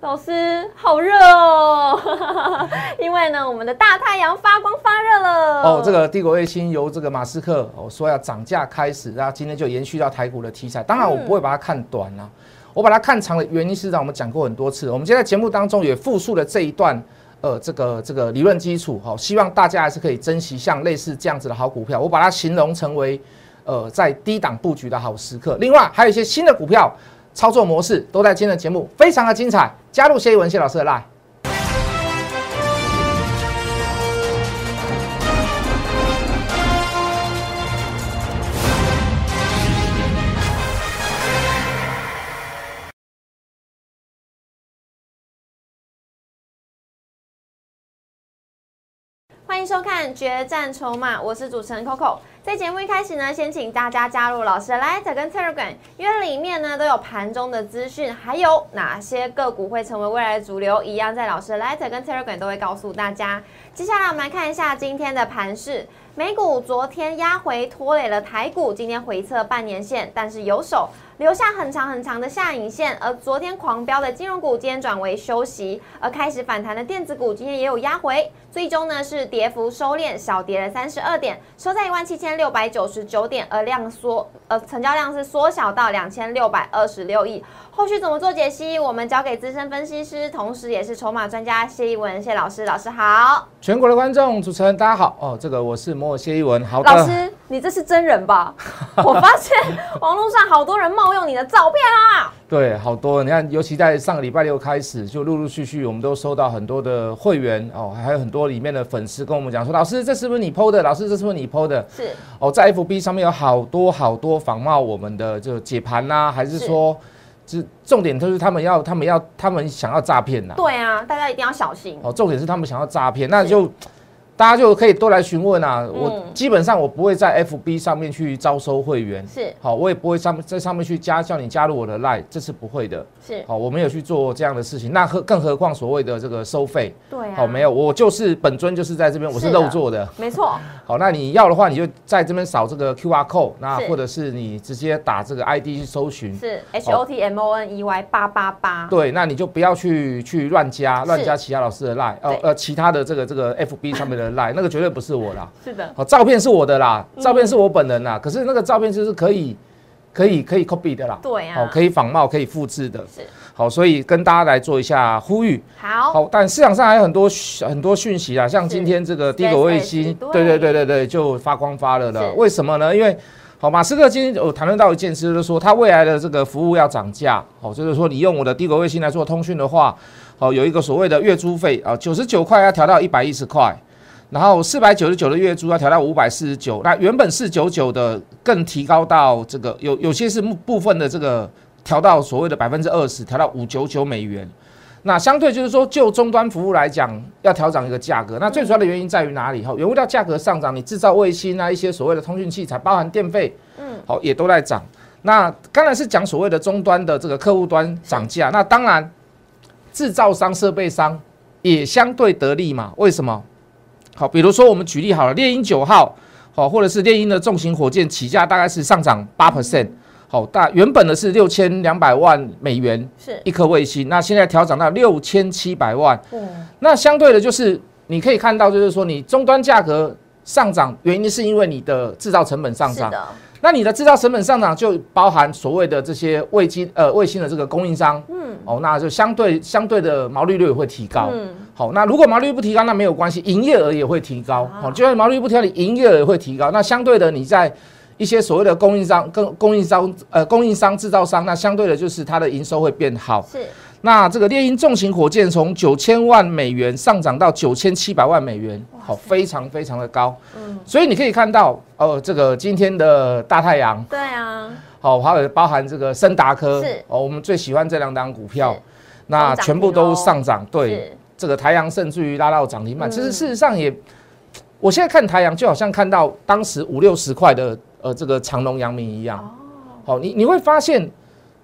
老师好热哦，因为呢，我们的大太阳发光发热了。哦，这个帝国卫星由这个马斯克哦说要涨价开始，那今天就延续到台股的题材。当然，我不会把它看短啊，我把它看长的原因是让我们讲过很多次。我们今天在节目当中也复述了这一段，呃，这个这个理论基础，好，希望大家还是可以珍惜像类似这样子的好股票。我把它形容成为，呃，在低档布局的好时刻。另外，还有一些新的股票。操作模式都在今天的节目，非常的精彩。加入谢一文谢老师的 line。欢迎收看《决战筹码》，我是主持人 Coco。在节目一开始呢，先请大家加入老师的 Light 跟 Telegram，因为里面呢都有盘中的资讯，还有哪些个股会成为未来的主流，一样在老师的 Light 跟 Telegram 都会告诉大家。接下来我们来看一下今天的盘势，美股昨天压回拖累了台股，今天回测半年线，但是有手。留下很长很长的下影线，而昨天狂飙的金融股今天转为休息，而开始反弹的电子股今天也有压回，最终呢是跌幅收敛，小跌了三十二点，收在一万七千六百九十九点，而量缩，呃，成交量是缩小到两千六百二十六亿。后续怎么做解析？我们交给资深分析师，同时也是筹码专家谢一文谢老师。老师好，全国的观众、主持人大家好。哦，这个我是摩尔谢一文。好的，老师，你这是真人吧？我发现网络上好多人冒用你的照片啊。对，好多。你看，尤其在上个礼拜六开始，就陆陆续续，我们都收到很多的会员哦，还有很多里面的粉丝跟我们讲说，老师，这是不是你 PO 的？老师，这是不是你 PO 的？是。哦，在 FB 上面有好多好多仿冒我们的就解盘呐，还是说？是重点，就是他们要，他们要，他们想要诈骗呐。对啊，大家一定要小心。哦，重点是他们想要诈骗，那就。大家就可以都来询问啊！我基本上我不会在 FB 上面去招收会员，是好，我也不会上在上面去加叫你加入我的 Line，这是不会的。是好，我没有去做这样的事情。那何更何况所谓的这个收费？对，好，没有，我就是本尊就是在这边，我是肉做的，没错。好，那你要的话，你就在这边扫这个 QR code，那或者是你直接打这个 ID 去搜寻，是 H O T M O N E Y 八八八。对，那你就不要去去乱加乱加其他老师的 Line，呃呃，其他的这个这个 FB 上面的那个绝对不是。我啦，是的，好，照片是我的啦，照片是我本人啦，可是那个照片就是可以，可以，可以 copy 的啦，对啊，好，可以仿冒，可以复制的，是，好，所以跟大家来做一下呼吁，好，好，但市场上还有很多很多讯息啊，像今天这个低轨卫星，对。对对对对，就发光发热了，为什么呢？因为好，马斯克今天有谈论到一件事，就是说他未来的这个服务要涨价，好，就是说你用我的低轨卫星来做通讯的话，好，有一个所谓的月租费啊，九十九块要调到一百一十块。然后四百九十九的月租要调到五百四十九，那原本四九九的更提高到这个有有些是部分的这个调到所谓的百分之二十，调到五九九美元。那相对就是说，就终端服务来讲，要调整一个价格。那最主要的原因在于哪里？哈，原物料价格上涨，你制造卫星啊，一些所谓的通讯器材，包含电费，嗯，好也都在涨。那刚才是讲所谓的终端的这个客户端涨价，那当然制造商、设备商也相对得利嘛？为什么？好，比如说我们举例好了，猎鹰九号，好，或者是猎鹰的重型火箭起价大概是上涨八 percent，好，大原本的是六千两百万美元是。一颗卫星，那现在调整到六千七百万，那相对的就是你可以看到，就是说你终端价格上涨，原因是因为你的制造成本上涨，那你的制造成本上涨就包含所谓的这些卫星呃卫星的这个供应商，嗯，哦，那就相对相对的毛利率也会提高，嗯。好，那如果毛利率不提高，那没有关系，营业额也会提高。好，就算毛利率不提高，你营业额也会提高。那相对的，你在一些所谓的供应商、跟供应商、呃，供应商、制造商，那相对的就是它的营收会变好。是。那这个猎鹰重型火箭从九千万美元上涨到九千七百万美元，好，非常非常的高。嗯。所以你可以看到，哦，这个今天的大太阳。对啊。好，还有包含这个森达科。是。哦，我们最喜欢这两档股票，那全部都上涨。对。这个台阳甚至于拉到涨停板，其实事实上也，我现在看台阳就好像看到当时五六十块的呃这个长隆阳明一样。哦，好，你你会发现，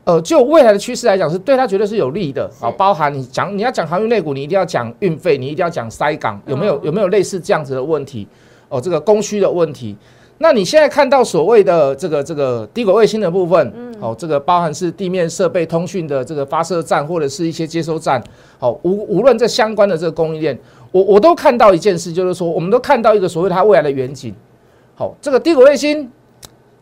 呃，就未来的趋势来讲，是对它绝对是有利的。啊，包含你讲你要讲航运类股，你一定要讲运费，你一定要讲塞港有没有有没有类似这样子的问题？哦，这个供需的问题。那你现在看到所谓的这个这个低轨卫星的部分，嗯，好，这个包含是地面设备通讯的这个发射站或者是一些接收站，好，无无论这相关的这个供应链，我我都看到一件事，就是说，我们都看到一个所谓它未来的远景。好，这个低轨卫星，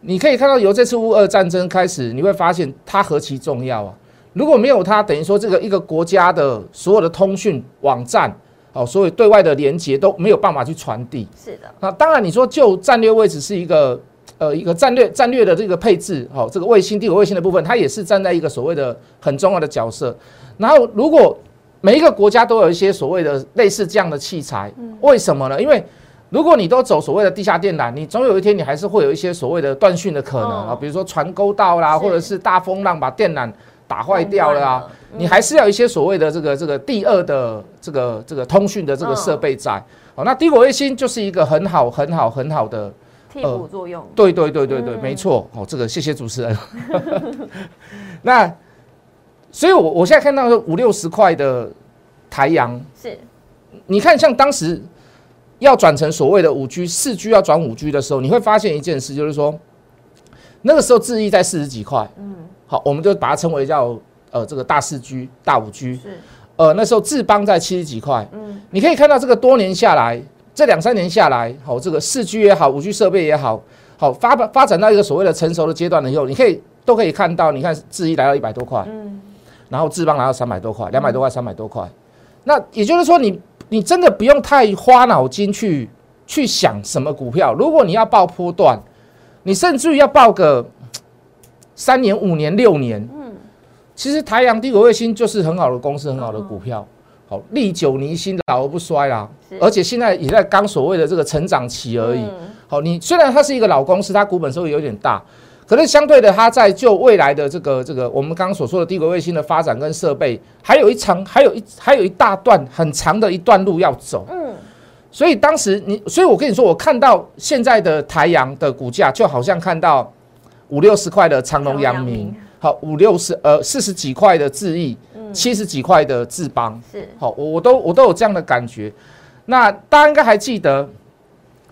你可以看到由这次乌俄战争开始，你会发现它何其重要啊！如果没有它，等于说这个一个国家的所有的通讯网站。哦，所以对外的连接都没有办法去传递。是的。那当然，你说就战略位置是一个呃一个战略战略的这个配置，哦，这个卫星、地轨卫星的部分，它也是站在一个所谓的很重要的角色。然后，如果每一个国家都有一些所谓的类似这样的器材，为什么呢？因为如果你都走所谓的地下电缆，你总有一天你还是会有一些所谓的断讯的可能啊，比如说船沟道啦，或者是大风浪把电缆。打坏掉了啊！你还是要一些所谓的这个这个第二的这个这个通讯的这个设备在。哦，那低轨卫星就是一个很好很好很好的替补作用。对对对对对，没错。哦，这个谢谢主持人。那所以，我我现在看到五六十块的台阳是，你看像当时要转成所谓的五 G 四 G 要转五 G 的时候，你会发现一件事，就是说那个时候智毅在四十几块。嗯。好，我们就把它称为叫呃这个大四 G、大五 G。是。呃，那时候智邦在七十几块。嗯。你可以看到这个多年下来，这两三年下来，好，这个四 G 也好，五 G 设备也好，好发发展到一个所谓的成熟的阶段了以后，你可以都可以看到，你看智一来到一百多块，嗯。然后智邦来到三百多块，两百多块，三百多块。那也就是说，你你真的不用太花脑筋去去想什么股票。如果你要报波段，你甚至于要报个。三年、五年、六年，嗯，其实台阳低轨卫星就是很好的公司，很好的股票，好历久弥新，老而不衰啦。而且现在也在刚所谓的这个成长期而已。好，你虽然它是一个老公司，它股本收益有点大，可是相对的，它在就未来的这个这个我们刚刚所说的低轨卫星的发展跟设备，还有一长，还有一还有一大段很长的一段路要走。嗯，所以当时你，所以我跟你说，我看到现在的台阳的股价，就好像看到。五六十块的长隆、阳明，好五六十呃四十几块的智毅，七十几块的智邦，是好我我都我都有这样的感觉。那大家应该还记得，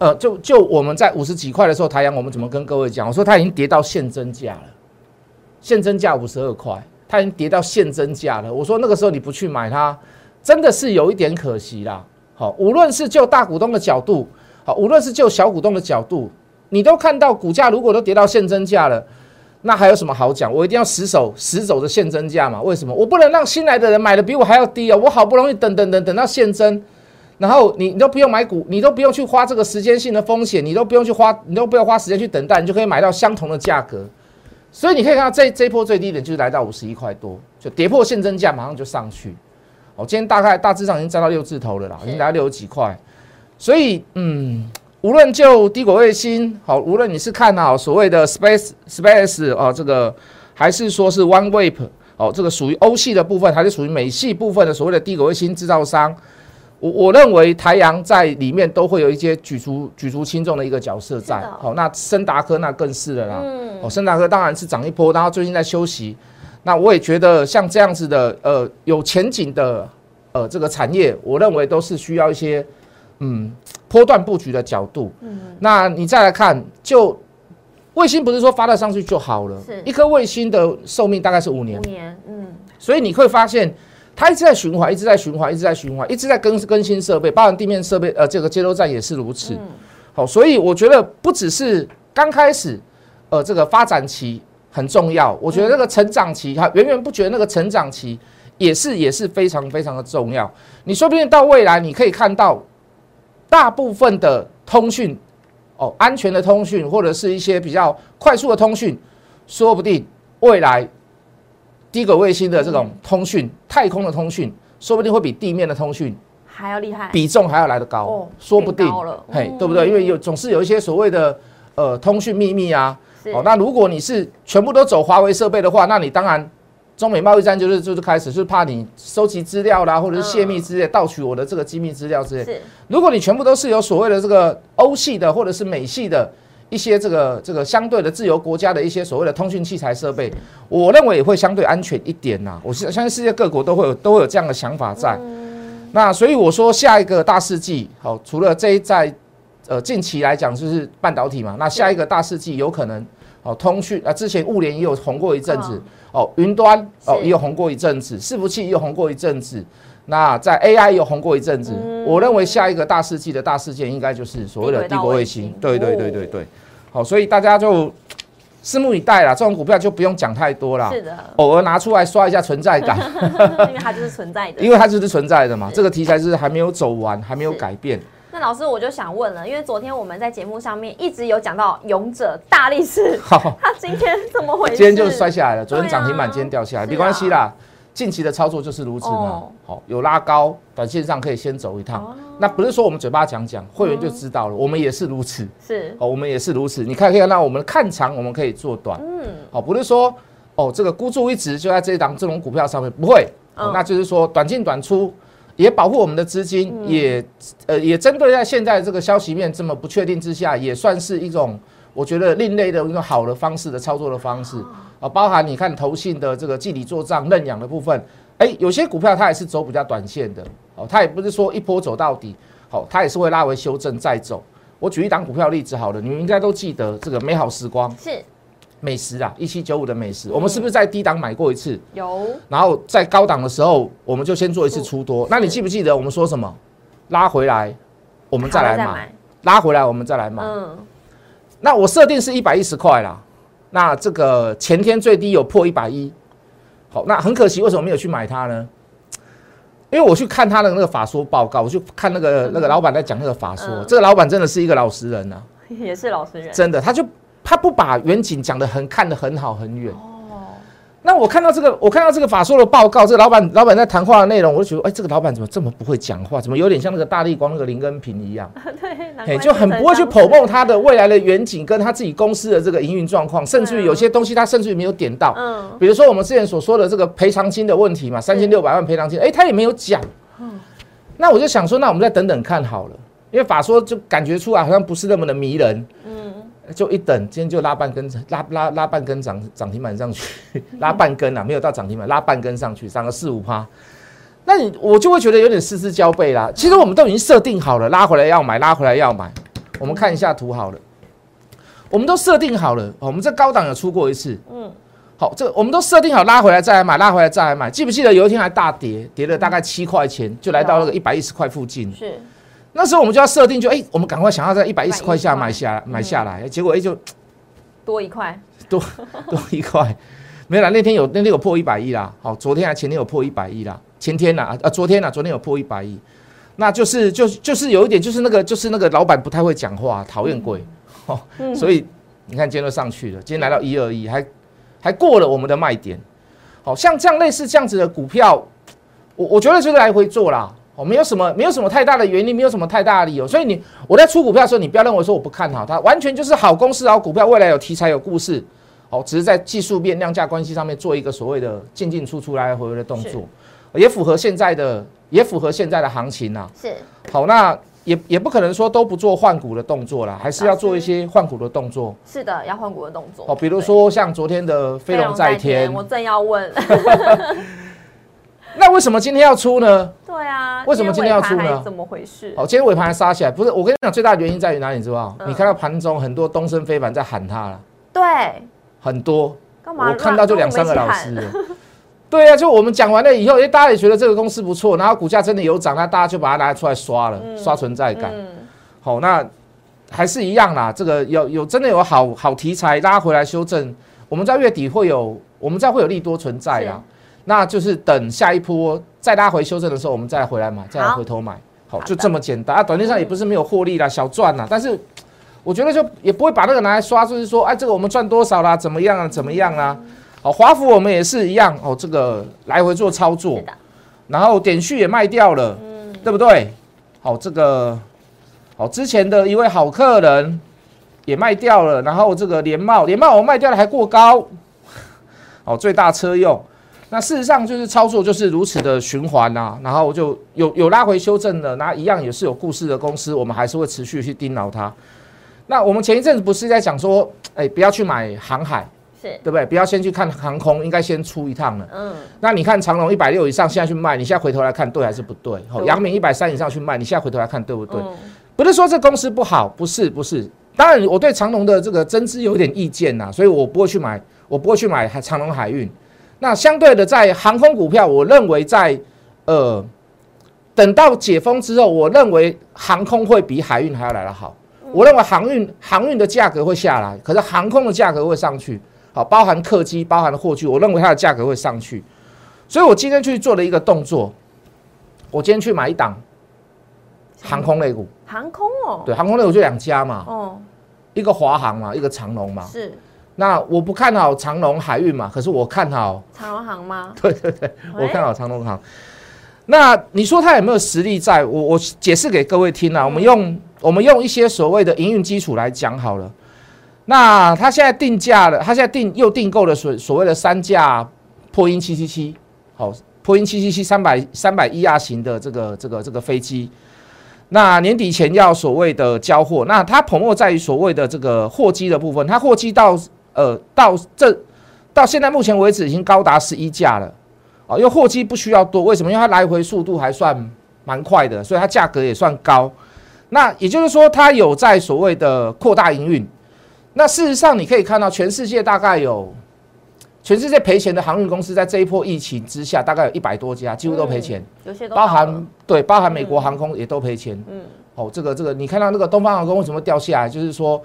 呃，就就我们在五十几块的时候，台阳我们怎么跟各位讲？我说它已经跌到现增价了，现增价五十二块，它已经跌到现增价了。我说那个时候你不去买它，真的是有一点可惜啦。好，无论是就大股东的角度，好，无论是就小股东的角度。你都看到股价如果都跌到现增价了，那还有什么好讲？我一定要死守死守着现增价嘛？为什么？我不能让新来的人买的比我还要低啊！我好不容易等等等等到现增，然后你你都不用买股，你都不用去花这个时间性的风险，你都不用去花，你都不要花时间去等待，你就可以买到相同的价格。所以你可以看到这这波最低点就是来到五十一块多，就跌破现增价，马上就上去。哦，今天大概大致上已经涨到六字头了啦，已经来到六十几块。所以嗯。无论就低轨卫星好，无论你是看好所谓的 Space Space 啊，这个还是说是 OneWeb 哦，这个属于欧系的部分，还是属于美系部分的所谓的低轨卫星制造商，我我认为台阳在里面都会有一些举足举足轻重的一个角色在。好，那森达科那更是了啦。嗯。哦，森达科当然是涨一波，然后最近在休息。那我也觉得像这样子的呃有前景的呃这个产业，我认为都是需要一些嗯。波段布局的角度，嗯，那你再来看，就卫星不是说发了上去就好了，是一颗卫星的寿命大概是五年，五年，嗯，所以你会发现它一直在循环，一直在循环，一直在循环，一直在更更新设备，包含地面设备，呃，这个接收站也是如此，好，所以我觉得不只是刚开始，呃，这个发展期很重要，我觉得那个成长期，它源源不觉得那个成长期也是也是非常非常的重要，你说不定到未来你可以看到。大部分的通讯，哦，安全的通讯或者是一些比较快速的通讯，说不定未来低轨卫星的这种通讯、太空的通讯，说不定会比地面的通讯还要厉害，比重还要来得高，说不定，嘿，对不对？因为有总是有一些所谓的呃通讯秘密啊，哦，那如果你是全部都走华为设备的话，那你当然。中美贸易战就是就是开始，就是怕你收集资料啦，或者是泄密之类，盗取我的这个机密资料之类。是，如果你全部都是有所谓的这个欧系的或者是美系的一些这个这个相对的自由国家的一些所谓的通讯器材设备，我认为也会相对安全一点呐。我相信世界各国都会有都会有这样的想法在。那所以我说下一个大世纪，好，除了这一在呃近期来讲就是半导体嘛，那下一个大世纪有可能哦通讯啊，之前物联也有红过一阵子哦，云端哦也有红过一阵子，伺服器也有红过一阵子。那在 AI 有红过一阵子，我认为下一个大世纪的大事件应该就是所谓的帝国卫星。对对对对对，好，所以大家就拭目以待啦。这种股票就不用讲太多啦，是的，偶尔拿出来刷一下存在感，因为它就是存在的，因为它就是存在的嘛。这个题材是还没有走完，还没有改变。那老师我就想问了，因为昨天我们在节目上面一直有讲到勇者大力士，好，他今天怎么回事？今天就摔下来了，昨天涨停板，今天掉下来，没关系啦。近期的操作就是如此嘛，好有拉高，短线上可以先走一趟。那不是说我们嘴巴讲讲，会员就知道了。我们也是如此，是。哦，我们也是如此。你看，可以看到我们看长，我们可以做短，嗯，好，不是说哦，这个孤注一掷就在这一档这种股票上面，不会，那就是说短进短出，也保护我们的资金，也呃也针对在现在这个消息面这么不确定之下，也算是一种我觉得另类的一个好的方式的操作的方式。啊，包含你看投信的这个季底做账认养的部分，哎，有些股票它也是走比较短线的，哦，它也不是说一波走到底，好，它也是会拉回修正再走。我举一档股票例子好了，你们应该都记得这个美好时光是美食啊，一七九五的美食，我们是不是在低档买过一次？有。然后在高档的时候，我们就先做一次出多。那你记不记得我们说什么？拉回来，我们再来买。拉回来，我们再来买。嗯。那我设定是一百一十块啦。那这个前天最低有破一百一，好，那很可惜，为什么没有去买它呢？因为我去看他的那个法说报告，我去看那个那个老板在讲那个法说，这个老板真的是一个老实人呐，也是老实人，真的，他就他不把远景讲的很看得很好很远。那我看到这个，我看到这个法说的报告，这个老板老板在谈话的内容，我就觉得，哎，这个老板怎么这么不会讲话？怎么有点像那个大力光那个林根平一样？对，就很不会去剖梦他的未来的远景，跟他自己公司的这个营运状况，甚至于有些东西他甚至于没有点到。嗯，比如说我们之前所说的这个赔偿金的问题嘛，三千六百万赔偿金，哎，他也没有讲。嗯，那我就想说，那我们再等等看好了，因为法说就感觉出来好像不是那么的迷人。就一等，今天就拉半根，拉拉拉半根涨涨停板上去，拉半根啊，没有到涨停板，拉半根上去，涨个四五趴，那你我就会觉得有点失之交臂啦。其实我们都已经设定好了，拉回来要买，拉回来要买。我们看一下图好了，我们都设定好了，我们这高档有出过一次，嗯，好，这我们都设定好，拉回来再来买，拉回来再来买。记不记得有一天还大跌，跌了大概七块钱，就来到那个一百一十块附近，是。那时候我们就要设定，就哎，我们赶快想要在一百一十块下买下买下来，结果哎就 多一块，多多一块，没有啦。那天有那天有破一百亿啦，好，昨天还前天有破一百亿啦，前天呐啊昨天呐昨天有破一百亿，那就是就就是有一点就是那个就是那个老板不太会讲话，讨厌鬼哦，所以你看今天都上去了，今天来到一二一，还还过了我们的卖点，好像这样类似这样子的股票，我我觉得就是来回做啦。哦，没有什么，没有什么太大的原因，没有什么太大的理由，所以你我在出股票的时候，你不要认为说我不看好它，完全就是好公司、好股票，未来有题材、有故事，哦，只是在技术面、量价关系上面做一个所谓的进进出出、来来回回的动作，也符合现在的，也符合现在的行情呐。是，好，那也也不可能说都不做换股的动作啦，还是要做一些换股的动作。是的，要换股的动作。哦，比如说像昨天的飞龙在天，我正要问。那为什么今天要出呢？对啊，为什么今天要出呢？怎么回事？哦，今天尾盘杀起来，不是我跟你讲，最大的原因在于哪里？你知道你看到盘中很多东升非凡在喊他了。对，很多。干嘛？我看到就两三个老师。对啊，就我们讲完了以后，哎，大家也觉得这个公司不错，然后股价真的有涨，那大家就把它拿出来刷了，刷存在感。好，那还是一样啦。这个有有真的有好好题材拉回来修正，我们在月底会有，我们在会有利多存在啊。那就是等下一波再拉回修正的时候，我们再回来买，再来回头买，好，就这么简单啊！短线上也不是没有获利啦，小赚啦，但是我觉得就也不会把那个拿来刷，就是说，哎，这个我们赚多少啦？怎么样啊？怎么样啊？好，华府我们也是一样哦，这个来回做操作，然后点序也卖掉了，嗯，对不对？好，这个好之前的一位好客人也卖掉了，然后这个连帽连帽我卖掉了还过高，好，最大车用。那事实上就是操作就是如此的循环呐，然后就有有拉回修正的，那一样也是有故事的公司，我们还是会持续去盯牢它。那我们前一阵子不是在讲说，哎，不要去买航海，是对不对？不要先去看航空，应该先出一趟了。嗯。那你看长隆一百六以上，现在去卖，你现在回头来看对还是不对？好，阳明一百三以上去卖，你现在回头来看对不对？不是说这公司不好，不是不是。当然，我对长隆的这个增资有点意见呐，所以我不会去买，我不会去买长隆海运。那相对的，在航空股票，我认为在呃等到解封之后，我认为航空会比海运还要来得好。我认为航运航运的价格会下来，可是航空的价格会上去。好，包含客机，包含的货具，我认为它的价格会上去。所以我今天去做了一个动作，我今天去买一档航空类股。航空哦，对，航空类股就两家嘛。哦。一个华航嘛，一个长龙嘛。是。那我不看好长隆海运嘛，可是我看好长龙航吗？对对对，我看好长龙航。那你说它有没有实力？在我我解释给各位听啊，我们用我们用一些所谓的营运基础来讲好了。那它现在定价了，它现在定又订购了所所谓的三架波音七七七，好，波音七七七三百三百一亚型的这个这个这个飞机。那年底前要所谓的交货，那它泡沫在于所谓的这个货机的部分，它货机到。呃，到这到现在目前为止已经高达十一架了，啊，因为货机不需要多，为什么？因为它来回速度还算蛮快的，所以它价格也算高。那也就是说，它有在所谓的扩大营运。那事实上，你可以看到，全世界大概有全世界赔钱的航运公司，在这一波疫情之下，大概有一百多家，几乎都赔钱。有些包含对，包含美国航空也都赔钱。嗯，哦，这个这个，你看到那个东方航空为什么掉下来？就是说。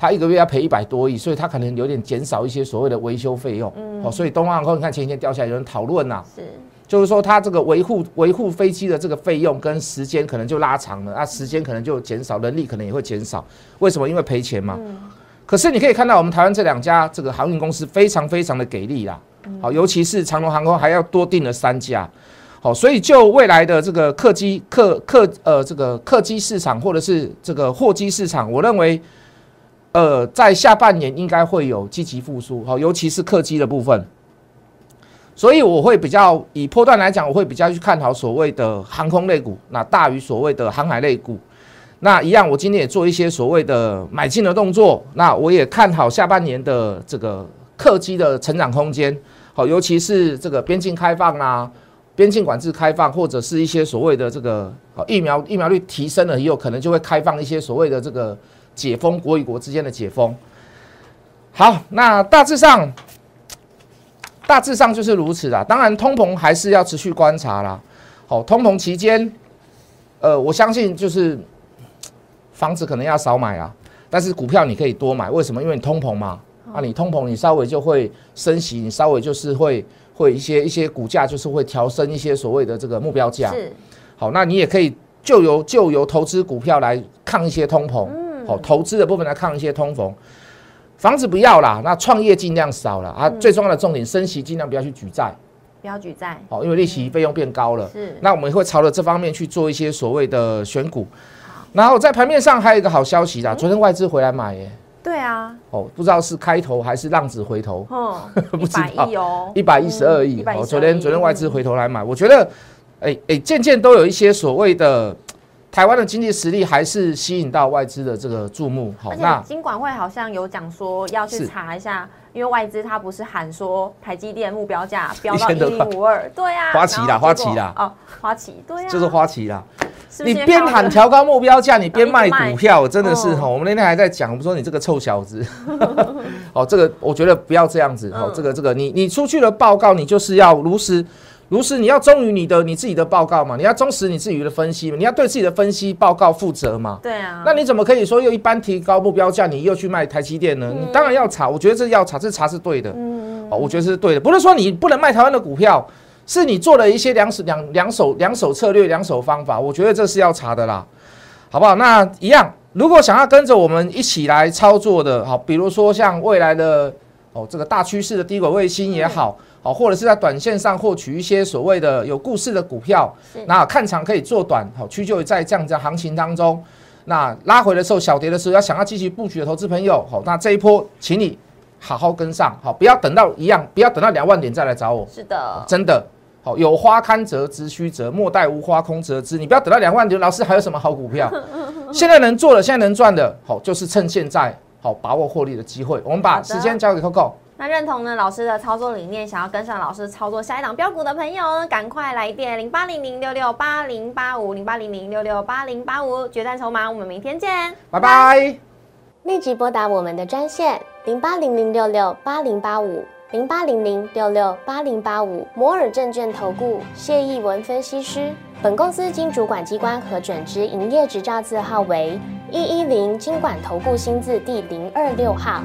他一个月要赔一百多亿，所以他可能有点减少一些所谓的维修费用。嗯，哦，所以东方航空你看前几天掉下来，有人讨论呐，是，就是说他这个维护维护飞机的这个费用跟时间可能就拉长了，啊，时间可能就减少，人力可能也会减少。为什么？因为赔钱嘛。嗯。可是你可以看到，我们台湾这两家这个航运公司非常非常的给力啦。好，尤其是长龙航空还要多订了三架。好，所以就未来的这个客机客客呃这个客机市场或者是这个货机市场，我认为。呃，在下半年应该会有积极复苏，好，尤其是客机的部分。所以我会比较以波段来讲，我会比较去看好所谓的航空类股，那大于所谓的航海类股。那一样，我今天也做一些所谓的买进的动作。那我也看好下半年的这个客机的成长空间，好，尤其是这个边境开放啦，边境管制开放，或者是一些所谓的这个疫苗疫苗率提升了，也有可能就会开放一些所谓的这个。解封，国与国之间的解封。好，那大致上，大致上就是如此啦。当然，通膨还是要持续观察啦。好，通膨期间，呃，我相信就是房子可能要少买啊，但是股票你可以多买。为什么？因为你通膨嘛。啊，你通膨，你稍微就会升息，你稍微就是会会一些一些股价就是会调升一些所谓的这个目标价。是。好，那你也可以就由就由投资股票来抗一些通膨。哦，投资的部分来抗一些通膨，房子不要啦，那创业尽量少了啊。最重要的重点，升息尽量不要去举债，不要举债。好，因为利息费用变高了。是。那我们会朝着这方面去做一些所谓的选股。然后在盘面上还有一个好消息啦，昨天外资回来买耶。对啊。哦，不知道是开头还是浪子回头。哦。不知道。一百一十二亿。哦，昨天昨天外资回头来买，我觉得，哎哎，渐渐都有一些所谓的。台湾的经济实力还是吸引到外资的这个注目。好，那金管会好像有讲说要去查一下，因为外资它不是喊说台积电目标价飙到一零五二，对啊，花旗啦，花旗啦，哦，花旗，对啊，就是花旗啦。你边喊调高目标价，你边卖股票，真的是哈。我们那天还在讲，我们说你这个臭小子。哦，这个我觉得不要这样子。哦，这个这个，你你出去了报告，你就是要如实。如是，你要忠于你的你自己的报告嘛？你要忠实你自己的分析嘛？你要对自己的分析报告负责嘛？对啊。那你怎么可以说又一般提高目标价，你又去卖台积电呢？你当然要查，我觉得这要查，这查是对的。嗯哦，我觉得是对的，不是说你不能卖台湾的股票，是你做了一些两手两两手两手策略、两手方法，我觉得这是要查的啦，好不好？那一样，如果想要跟着我们一起来操作的，好，比如说像未来的哦这个大趋势的低轨卫星也好。好，或者是在短线上获取一些所谓的有故事的股票，那看长可以做短，好，去就在这样子行情当中，那拉回的时候，小跌的时候，要想要继续布局的投资朋友，好，那这一波，请你好好跟上，好，不要等到一样，不要等到两万点再来找我，是的，真的，好，有花堪折直须折，莫待无花空折枝，你不要等到两万点，老师还有什么好股票？现在能做的，现在能赚的，好，就是趁现在，好，把握获利的机会。我们把时间交给 Coco。那认同呢老师的操作理念，想要跟上老师操作下一档标股的朋友，赶快来电零八零零六六八零八五零八零零六六八零八五决战筹码，我们明天见，拜拜。立即拨打我们的专线零八零零六六八零八五零八零零六六八零八五摩尔证券投顾谢义文分析师。本公司经主管机关核准之营业执照字号为一一零金管投顾新字第零二六号。